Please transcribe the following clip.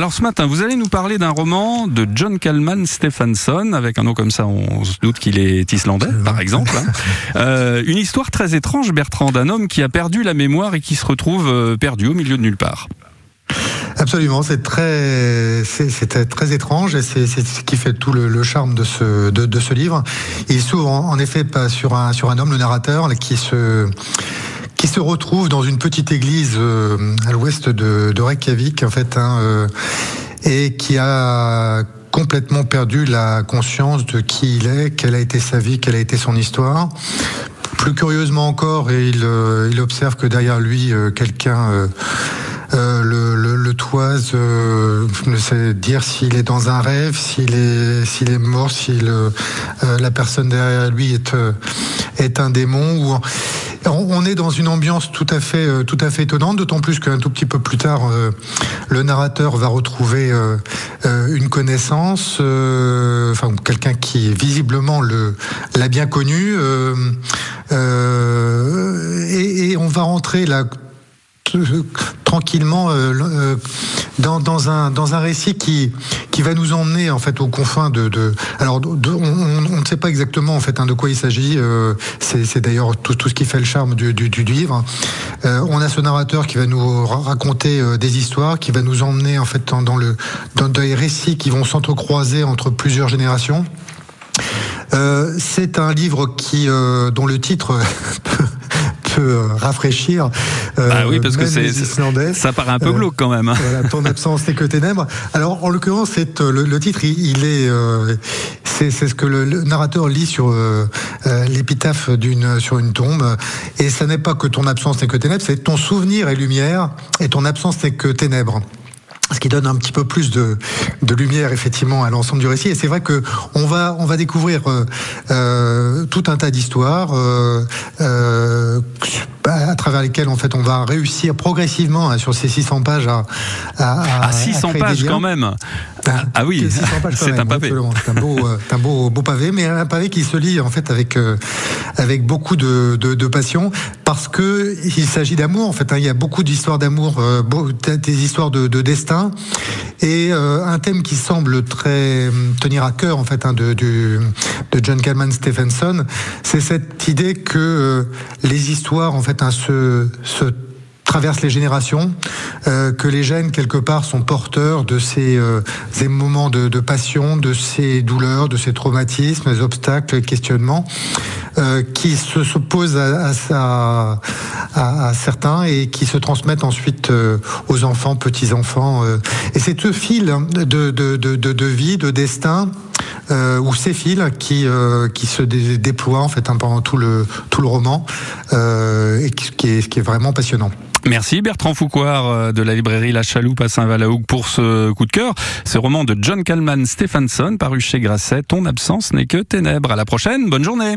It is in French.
Alors ce matin, vous allez nous parler d'un roman de John Kalman Stephenson, avec un nom comme ça, on se doute qu'il est islandais, par exemple. Hein. Euh, une histoire très étrange, Bertrand, d'un homme qui a perdu la mémoire et qui se retrouve euh, perdu au milieu de nulle part. Absolument, c'est très, c'est très étrange et c'est ce qui fait tout le, charme de ce, de, ce livre. Il s'ouvre en, effet pas sur un, sur un homme, le narrateur, qui se, qui se retrouve dans une petite église euh, à l'ouest de, Reykjavik, en fait, hein, euh, et qui a complètement perdu la conscience de qui il est, quelle a été sa vie, quelle a été son histoire. Plus curieusement encore, il, euh, il observe que derrière lui, quelqu'un le, le, le, toise ne sait dire s'il est dans un rêve, s'il est, mort, si la personne derrière lui est, est un démon. Ou, on est dans une ambiance tout à fait, tout à fait étonnante, d'autant plus qu'un tout petit peu plus tard, le narrateur va retrouver une connaissance, enfin quelqu'un qui visiblement le l'a bien connu, et, on va rentrer là tranquillement euh, euh, dans, dans, un, dans un récit qui, qui va nous emmener en fait aux confins de. de alors, on, ne sait pas exactement en fait hein, de quoi il s'agit. Euh, c'est d'ailleurs tout, tout, ce qui fait le charme du, du, du livre. on a ce narrateur qui va nous raconter des histoires, qui va nous emmener en fait dans, dans le dans des récits qui vont s'entrecroiser entre plusieurs générations. c'est un livre qui, dont le titre euh, rafraîchir. Euh, bah oui, parce que c'est ça paraît un peu glauque quand même. Hein. Voilà, ton absence n'est que ténèbres. Alors, en l'occurrence, c'est euh, le, titre, il, est, c'est ce que le, narrateur lit sur l'épitaphe d'une sur une tombe. Et ça n'est pas que ton absence n'est que ténèbres, c'est ton souvenir est lumière et ton absence n'est que ténèbres ce qui donne un petit peu plus de, de lumière effectivement à l'ensemble du récit. Et c'est vrai que on va on va découvrir euh, tout un tas d'histoires. Euh, euh, à travers lesquels en fait on va réussir progressivement hein, sur ces 600 pages à, à, à 600 pages quand même. Ah, ah oui, c'est un pavé. C'est un, beau, euh, un beau, beau, pavé, mais un pavé qui se lit en fait avec euh, avec beaucoup de, de, de, passion parce que il s'agit d'amour. En fait, hein. il y a beaucoup d'histoires d'amour, euh, des histoires de, de destin et un thème qui semble très tenir à cœur en fait hein, de, de, John Calman Stephenson, c'est cette idée que les histoires en fait fait, se, se traverse les générations, euh, que les gènes quelque part sont porteurs de ces, euh, moments de, de, passion, de ces douleurs, de ces traumatismes, des obstacles, questionnements, euh, qui se s'opposent à, certains et qui se transmettent ensuite euh, aux enfants, petits enfants. Euh. Et c'est ce fil de, vie, de destin. Euh, ou ces fils qui se déploient en fait hein, pendant tout le roman et qui est, vraiment passionnant. Merci Bertrand euh, de la librairie La Chaloupe à Saint-Valahougue pour ce coup de cœur. Ce roman de John Kalman Stephenson paru chez Grasset. Ton absence n'est que ténèbres. À la prochaine. Bonne journée.